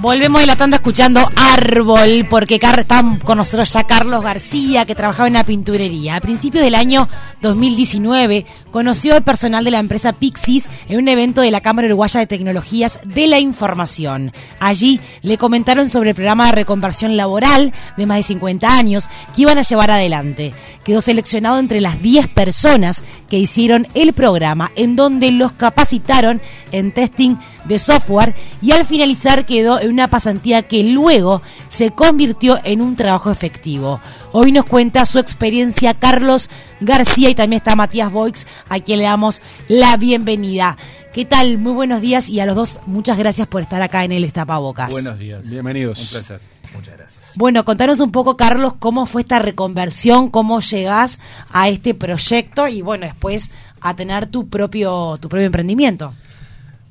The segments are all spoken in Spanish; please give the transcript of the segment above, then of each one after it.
Volvemos de la tanda escuchando Árbol, porque está con nosotros ya Carlos García, que trabajaba en la pinturería. A principios del año 2019, conoció al personal de la empresa Pixis en un evento de la Cámara Uruguaya de Tecnologías de la Información. Allí le comentaron sobre el programa de reconversión laboral de más de 50 años que iban a llevar adelante. Quedó seleccionado entre las 10 personas que hicieron el programa, en donde los capacitaron en testing de software y al finalizar quedó en una pasantía que luego se convirtió en un trabajo efectivo. Hoy nos cuenta su experiencia Carlos García y también está Matías Boix, a quien le damos la bienvenida. ¿Qué tal? Muy buenos días y a los dos muchas gracias por estar acá en el Estapabocas. Buenos días. Bienvenidos. Un placer. Muchas gracias. Bueno, contanos un poco, Carlos, cómo fue esta reconversión, cómo llegás a este proyecto y bueno, después a tener tu propio, tu propio emprendimiento.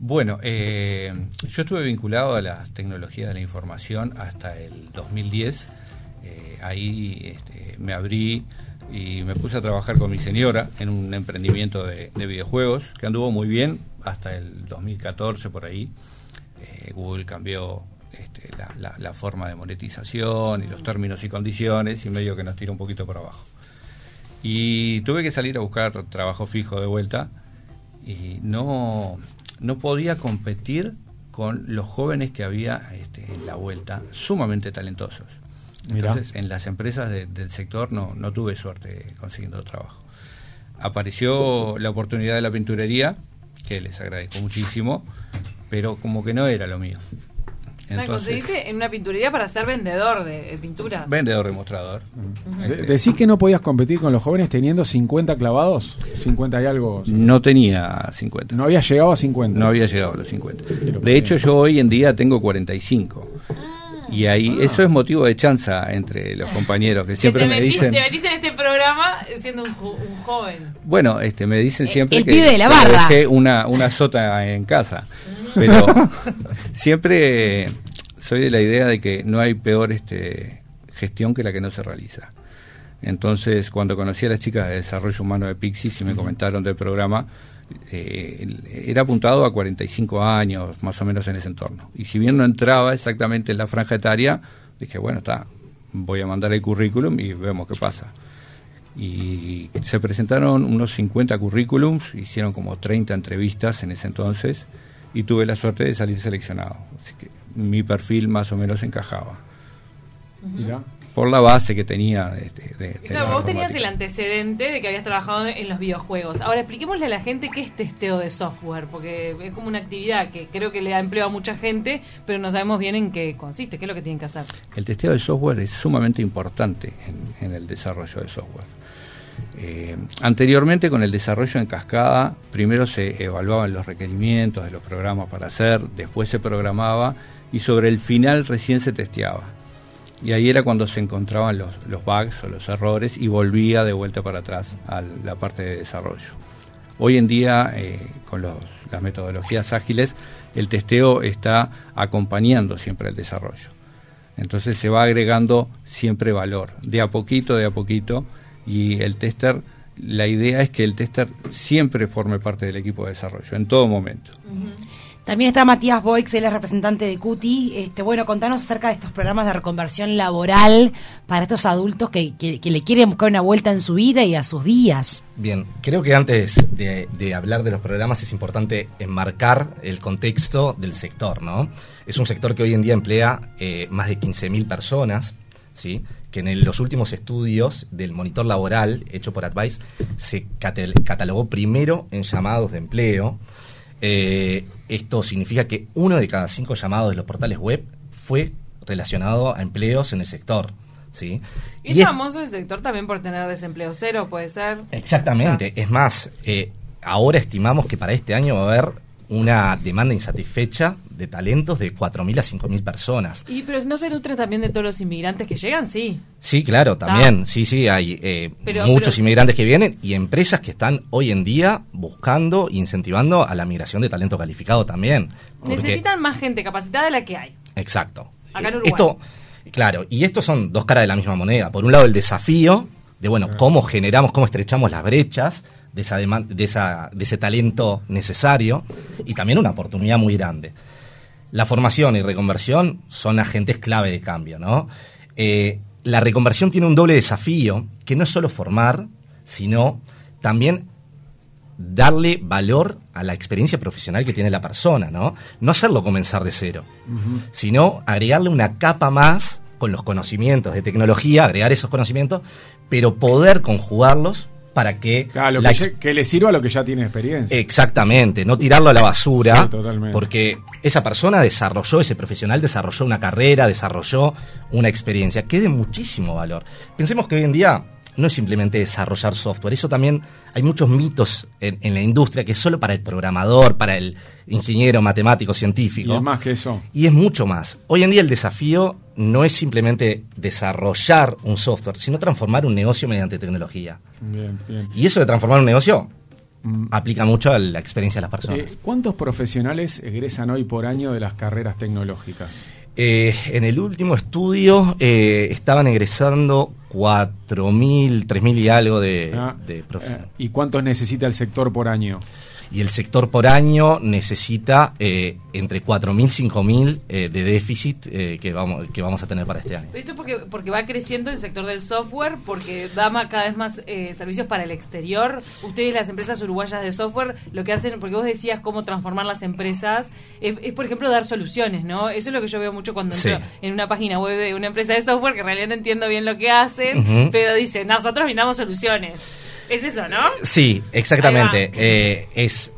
Bueno, eh, yo estuve vinculado a las tecnologías de la información hasta el 2010. Eh, ahí este, me abrí y me puse a trabajar con mi señora en un emprendimiento de, videojuegos que anduvo muy bien hasta el 2014 por ahí. Eh, Google cambió este, la, la, forma de monetización y los términos y condiciones y medio que nos tiró un poquito por abajo. Y tuve que salir a buscar trabajo fijo de vuelta y no no podía competir con los jóvenes que había este, en la vuelta, sumamente talentosos. Entonces, en las empresas del sector no, no tuve suerte consiguiendo trabajo. Apareció la oportunidad de la pinturería, que les agradezco muchísimo, pero como que no era lo mío. Entonces, conseguiste en una pinturería para ser vendedor de, pintura. Vendedor de mostrador. Este, ¿Decís que no podías competir con los jóvenes teniendo 50 clavados? 50 y algo. No tenía 50. No había llegado a 50. No había llegado a los 50. De hecho, yo hoy en día tengo 45. Ah. Y ahí eso es motivo de chanza entre los compañeros que siempre me dicen. Te metiste en este programa siendo un, joven. Bueno, este me dicen siempre el, que, de la barra. dejé una una sota en casa. Pero siempre soy de la idea de que no hay peor este, gestión que la que no se realiza. Entonces, cuando conocí a las chicas de desarrollo humano de Pixis y me comentaron del programa, eh, era apuntado a 45 años, más o menos en ese entorno. Y si bien no entraba exactamente en la franja etaria, dije, bueno, está, voy a mandar el currículum y vemos qué pasa. Y se presentaron unos 50 currículums, hicieron como 30 entrevistas en ese entonces y tuve la suerte de salir seleccionado. Así que mi perfil más o menos encajaba. Por la base que tenía de, claro, vos tenías el antecedente de que habías trabajado en los videojuegos. Ahora expliquémosle a la gente qué es testeo de software, porque es como una actividad que creo que le da empleo a mucha gente, pero no sabemos bien en qué consiste, qué es lo que tienen que hacer. El testeo de software es sumamente importante en el desarrollo de software eh, anteriormente con el desarrollo en cascada, primero se evaluaban los requerimientos de los programas para hacer, después se programaba y sobre el final recién se testeaba. Y ahí era cuando se encontraban los, bugs o los errores y volvía de vuelta para atrás a la parte de desarrollo. Hoy en día, eh, con las metodologías ágiles, el testeo está acompañando siempre el desarrollo. Entonces se va agregando siempre valor, de a poquito, de a poquito, y el tester, la idea es que el tester siempre forme parte del equipo de desarrollo, en todo momento. También está Matías Boix, él es representante de CUTI. Este, bueno, contanos acerca de estos programas de reconversión laboral para estos adultos que, le quieren buscar una vuelta en su vida y a sus días. Bien, creo que antes de, hablar de los programas es importante enmarcar el contexto del sector, ¿no? Es un sector que hoy en día emplea eh, más de 15.000 personas, ¿sí? Que en los últimos estudios del monitor laboral hecho por Advice se catalogó primero en llamados de empleo. Eh, esto significa que uno de cada cinco llamados de los portales web fue relacionado a empleos en el sector. ¿sí? Y, es famoso el sector también por tener desempleo cero, puede ser. Exactamente. Es más, eh, ahora estimamos que para este año va a haber una demanda insatisfecha de talentos de 4.000 a 5.000 personas. Y pero no se nutre también de todos los inmigrantes que llegan, sí. Sí, claro, también. Sí, sí, hay eh, muchos inmigrantes que vienen y empresas que están hoy en día buscando e incentivando a la migración de talento calificado también. Necesitan más gente capacitada de la que hay. Exacto. Acá en Uruguay. Esto, claro, y estos son dos caras de la misma moneda. Por un lado, el desafío de, bueno, cómo generamos, cómo estrechamos las brechas de, esa de, esa, de ese talento necesario y también una oportunidad muy grande. La formación y reconversión son agentes clave de cambio, ¿no? Eh, la reconversión tiene un doble desafío, que no es solo formar, sino también darle valor a la experiencia profesional que tiene la persona, ¿no? No hacerlo comenzar de cero, sino agregarle una capa más con los conocimientos de tecnología, agregar esos conocimientos, pero poder conjugarlos para que... Claro, la que, le sirva a lo que ya tiene experiencia. Exactamente, no tirarlo a la basura, Sí, totalmente. porque esa persona desarrolló, ese profesional desarrolló una carrera, desarrolló una experiencia que de muchísimo valor. Pensemos que hoy en día no es simplemente desarrollar software, eso también hay muchos mitos en, en la industria que es solo para el programador, para el ingeniero, matemático, y científico. es más que eso. Y es mucho más. Hoy en día el desafío no es simplemente desarrollar un software, sino transformar un negocio mediante tecnología. Bien, bien. Y eso de transformar un negocio Mm. aplica mucho a la experiencia de las personas. Eh, ¿Cuántos profesionales egresan hoy por año de las carreras tecnológicas? Eh, en el último estudio eh, estaban egresando 4.000, 3.000 y algo de, Ah, de eh, ¿Y cuántos necesita el sector por año? Y el sector por año necesita eh, entre 4.000 y 5.000 eh, de déficit eh, que, vamos, que vamos a tener para este año. Esto es porque, porque va creciendo el sector del software, porque da cada vez más eh, servicios para el exterior. Ustedes, las empresas uruguayas de software, lo que hacen, porque vos decías cómo transformar las empresas, es, es, por ejemplo, dar soluciones, ¿no? Eso es lo que yo veo mucho cuando Sí. entro en una página web de una empresa de software, que en realidad no entiendo bien lo que hacen, pero dicen, nosotros brindamos soluciones. Es eso, ¿no? Sí, exactamente. Eh, es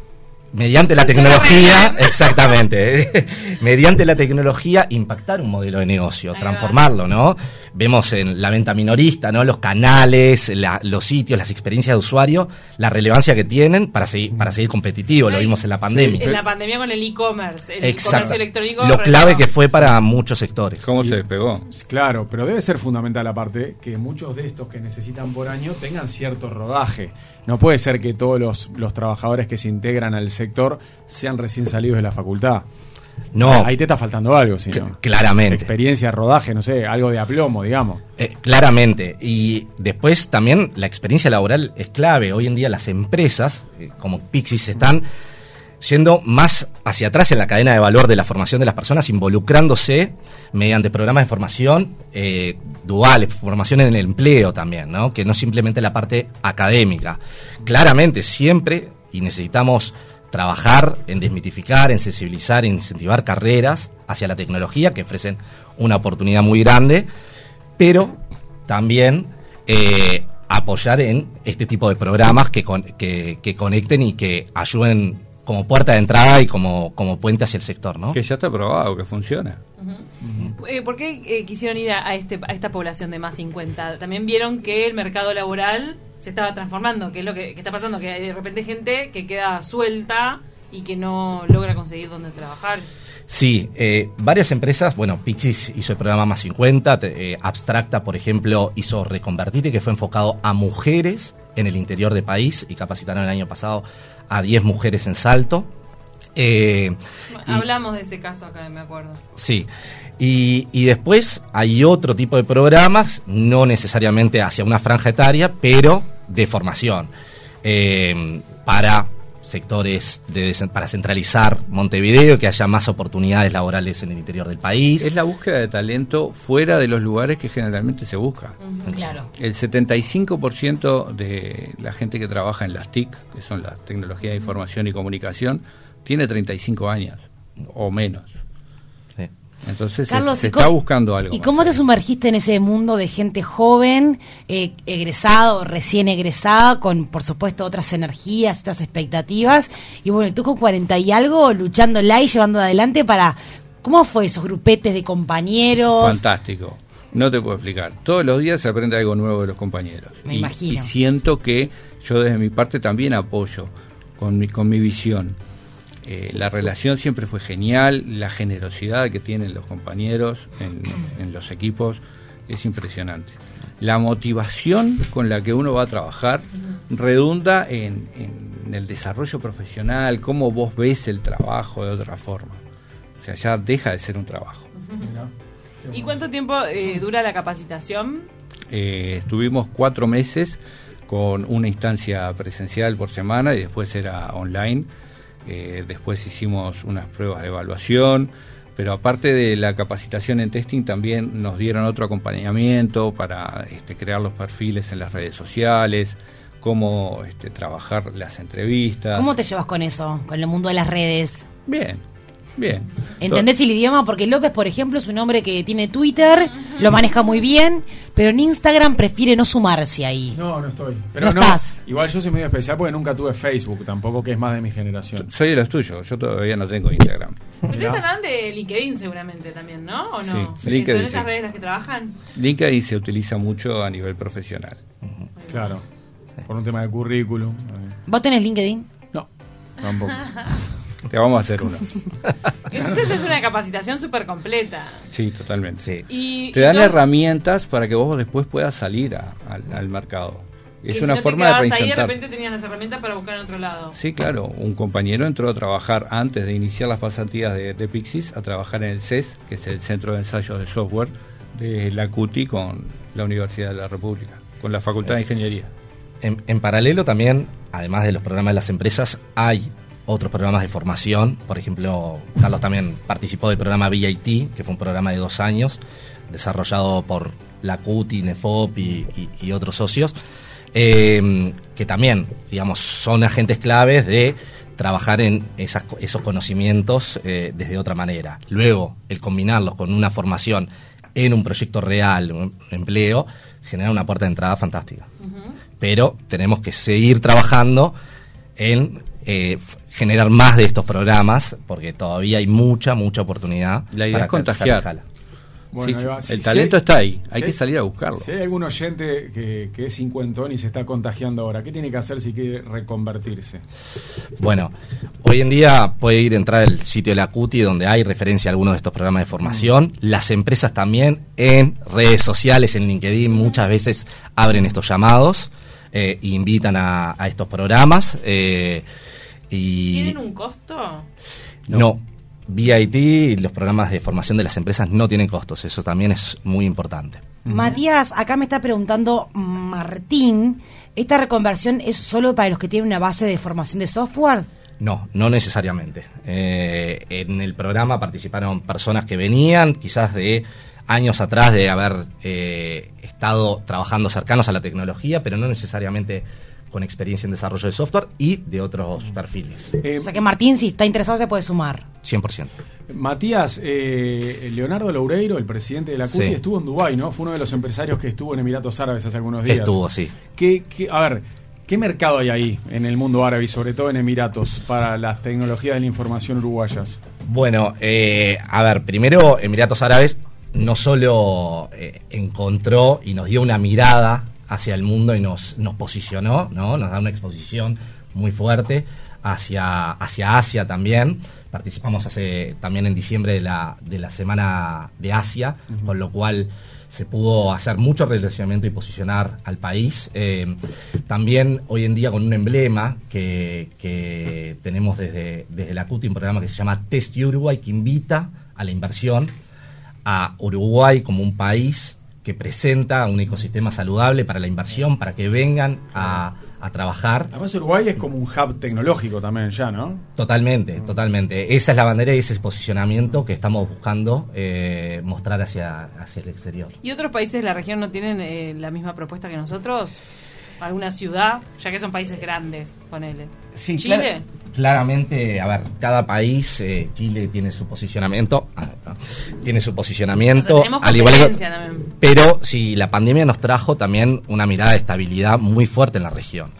mediante la tecnología, exactamente, mediante la tecnología impactar un modelo de negocio, transformarlo, ¿no? Vemos en la venta minorista, ¿no? Los canales, la- los sitios, las experiencias de usuario, la relevancia que tienen para seguir, para seguir competitivo, lo vimos en la pandemia. En la pandemia con el e-commerce, el Exacto. comercio electrónico. Lo clave que fue para muchos sectores. ¿Cómo Y- se despegó? Claro, pero debe ser fundamental aparte que muchos de estos que necesitan por año tengan cierto rodaje. No puede ser que todos los, los trabajadores que se integran al sector sean recién salidos de la facultad. No, Ahí te está faltando algo, si no. claramente. Experiencia, rodaje, no sé, algo de aplomo, digamos. Eh, claramente. Y después también la experiencia laboral es clave. Hoy en día las empresas, eh, como Pixis, están yendo más hacia atrás en la cadena de valor de la formación de las personas, involucrándose mediante programas de formación eh, duales, formación en el empleo también, ¿no? que no simplemente la parte académica. Claramente, siempre, y necesitamos trabajar en desmitificar, en sensibilizar, en incentivar carreras hacia la tecnología que ofrecen una oportunidad muy grande, pero también eh, apoyar en este tipo de programas que, con- que, que conecten y que ayuden como puerta de entrada y como, como puente hacia el sector, ¿no? Que ya está probado, que funciona. Eh, ¿Por qué eh, quisieron ir a, a este, a esta población de más 50? También vieron que el mercado laboral se estaba transformando, que es lo que, está pasando, que hay de repente gente que queda suelta y que no logra conseguir dónde trabajar. Sí, eh, varias empresas, bueno, Pixis hizo el programa Más 50, te- eh, Abstracta, por ejemplo, hizo Reconvertite, que fue enfocado a mujeres en el interior del país y capacitaron el año pasado a 10 mujeres en Salto. Eh, y- Hablamos de ese caso acá, me acuerdo. Sí. Y, y después hay otro tipo de programas, no necesariamente hacia una franja etaria, pero de formación. eh, para sectores, de, desen- para centralizar Montevideo, que haya más oportunidades laborales en el interior del país. Es la búsqueda de talento fuera de los lugares que generalmente se busca. Claro. El 75% de la gente que trabaja en las TIC, que son las tecnologías de información y comunicación, tiene 35 años o menos. Sí. Entonces se- Carlos, se, ¿y está buscando algo. ¿Y cómo te sumergiste en ese mundo de gente joven, eh, egresado, recién egresada, con por supuesto otras energías, otras expectativas? Y bueno, tú con 40 y algo, luchándola y llevando adelante para... ¿Cómo fue esos grupetes de compañeros? Fantástico. No te puedo explicar. Todos los días se aprende algo nuevo de los compañeros. Me y, imagino. y siento que yo desde mi parte también apoyo con mi, con mi visión. Eh, la relación siempre fue genial, la generosidad que tienen los compañeros en, en los equipos es impresionante. La motivación con la que uno va a trabajar redunda en, en el desarrollo profesional, cómo vos ves el trabajo de otra forma. O sea, ya deja de ser un trabajo. ¿Y cuánto tiempo eh, dura la capacitación? Eh, estuvimos cuatro meses con una instancia presencial por semana y después era online. Eh, después hicimos unas pruebas de evaluación, pero aparte de la capacitación en testing, también nos dieron otro acompañamiento para este, crear los perfiles en las redes sociales, cómo este, trabajar las entrevistas. ¿Cómo te llevas con eso, con el mundo de las redes? Bien, bien. ¿Entendés el idioma? Porque López, por ejemplo, es un hombre que tiene Twitter, lo maneja muy bien, pero en Instagram prefiere no sumarse ahí. No, no estoy. Pero No estás. Igual yo soy medio especial porque nunca tuve Facebook tampoco, que es más de mi generación. Soy de los tuyos, yo todavía no tengo Instagram. Ustedes hablan de LinkedIn seguramente también, ¿no? ¿O no? Sí, LinkedIn, ¿Son esas redes las que trabajan? LinkedIn se utiliza mucho a nivel profesional. Claro. Por un tema de currículum. ¿Vos tenés LinkedIn? No, tampoco. Te vamos a hacer uno. Entonces es una capacitación súper completa. Sí, totalmente. Sí. Y, Te y dan no- herramientas para que vos después puedas salir a- al, al mercado. que Es si una no te forma de quedabas ahí, de repente tenías las herramientas para buscar en otro lado. Sí, claro. Un compañero entró a trabajar antes de iniciar las pasantías de, de Pixis, a trabajar en el CES, que es el Centro de Ensayos de Software de la CUTI con la Universidad de la República, con la Facultad de Ingeniería. En, en paralelo también, además de los programas de las empresas, hay otros programas de formación. Por ejemplo, Carlos también participó del programa VIT, que fue un programa de dos años, desarrollado por la CUTI, NEFOP y, y- y otros socios, eh, que también, digamos, son agentes claves de trabajar en esas esos conocimientos eh, desde otra manera. Luego, el combinarlos con una formación en un proyecto real, un empleo, genera una puerta de entrada fantástica pero tenemos que seguir trabajando en eh, generar más de estos programas, porque todavía hay mucha, mucha oportunidad. La idea para es contagiar. Bueno, Sí, ahí va. sí, Si- el si talento hay- está ahí, hay si que salir a buscarlo. Si hay algún oyente que, que es cincuentón y se está contagiando ahora, ¿qué tiene que hacer si quiere reconvertirse? Bueno, hoy en día puede ir a entrar al sitio de la CUTI donde hay referencia a algunos de estos programas de formación. Las empresas también en redes sociales, en LinkedIn, muchas veces abren estos llamados eh, invitan a, a estos programas. eh, y ¿Tienen un costo? No. VIT y los programas de formación de las empresas no tienen costos, eso también es muy importante. Matías, acá me está preguntando Martín, ¿esta reconversión es solo para los que tienen una base de formación de software? No, no necesariamente. Eh, en el programa participaron personas que venían quizás de años atrás de haber eh, estado trabajando cercanos a la tecnología, pero no necesariamente con experiencia en desarrollo de software y de otros perfiles. Eh, O sea que Martín, si está interesado, se puede sumar. 100%. Matías, eh, Leonardo Loureiro, el presidente de la CUTI, Sí. estuvo en Dubái, ¿no? Fue uno de los empresarios que estuvo en Emiratos Árabes hace algunos días. Estuvo, sí. ¿Qué, qué- a ver, ¿qué mercado hay ahí en el mundo árabe y sobre todo en Emiratos para las tecnologías de la información uruguayas? Bueno, eh, a ver, primero Emiratos Árabes no solo eh, encontró y nos dio una mirada hacia el mundo y nos, nos posicionó, ¿no? Nos da una exposición muy fuerte hacia, hacia Asia también. Participamos hace también en diciembre de la, de la Semana de Asia, con lo cual se pudo hacer mucho relacionamiento y posicionar al país. Eh, también hoy en día con un emblema que, que tenemos desde, desde la CUTI, un programa que se llama Test Uruguay, que invita a la inversión a Uruguay como un país que presenta un ecosistema saludable para la inversión, para que vengan a, a trabajar. Además Uruguay es como un hub tecnológico también ya, ¿no? Totalmente, totalmente. Esa es la bandera y ese es el posicionamiento que estamos buscando eh, mostrar hacia, hacia el exterior. ¿Y otros países de la región no tienen eh, la misma propuesta que nosotros? ¿Alguna ciudad? Ya que son países grandes, ponele. Sí, ¿Chile? Claramente, a ver, cada país, eh, Chile tiene su posicionamiento, tiene su O sea, posicionamiento, tenemos al igual que- pero sí, la pandemia nos trajo también una mirada de estabilidad muy fuerte en la región,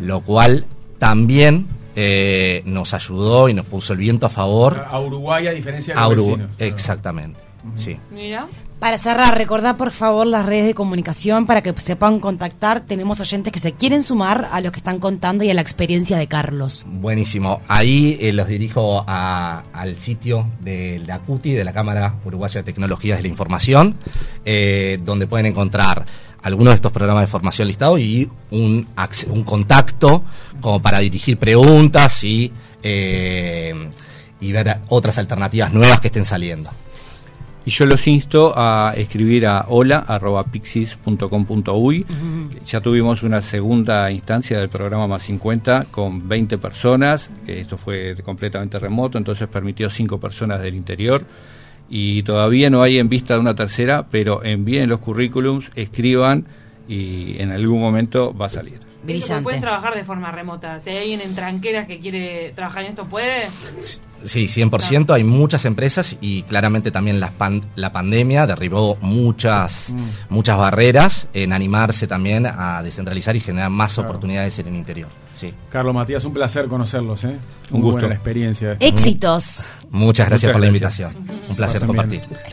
lo cual también eh, nos ayudó y nos puso el viento a favor A Uruguay a diferencia de los. Exactamente, sí. Mira. Para cerrar, recordá por favor las redes de comunicación para que se puedan contactar. Tenemos oyentes que se quieren sumar a lo que están contando y a la experiencia de Carlos. Buenísimo. Ahí eh, los dirijo al sitio de la CUTI, de la Cámara Uruguaya de Tecnologías de la Información, eh, donde pueden encontrar algunos de estos programas de formación listados y un, un contacto como para dirigir preguntas y, eh, y ver otras alternativas nuevas que estén saliendo. Y yo los insto a escribir a hola.pixis.com.uy. Ya tuvimos una segunda instancia del programa Más 50 con 20 personas. Esto fue completamente remoto, entonces permitió 5 personas del interior. y todavía no hay en vista de una tercera, pero envíen los currículums, escriban y en algún momento va a salir. Brillante. Pueden trabajar de forma remota. Si hay alguien en tranqueras que quiere trabajar en esto, ¿puede? Sí, 100%. Hay muchas empresas y claramente también las pan- la pandemia derribó muchas, muchas barreras en animarse también a descentralizar y generar más Claro. oportunidades en el interior. Sí. Carlos Matías, un placer conocerlos, ¿eh? Un Muy gusto. buena la experiencia. Éxitos. Muchas gracias Muchas por la invitación. Un placer Pasen bien. compartir.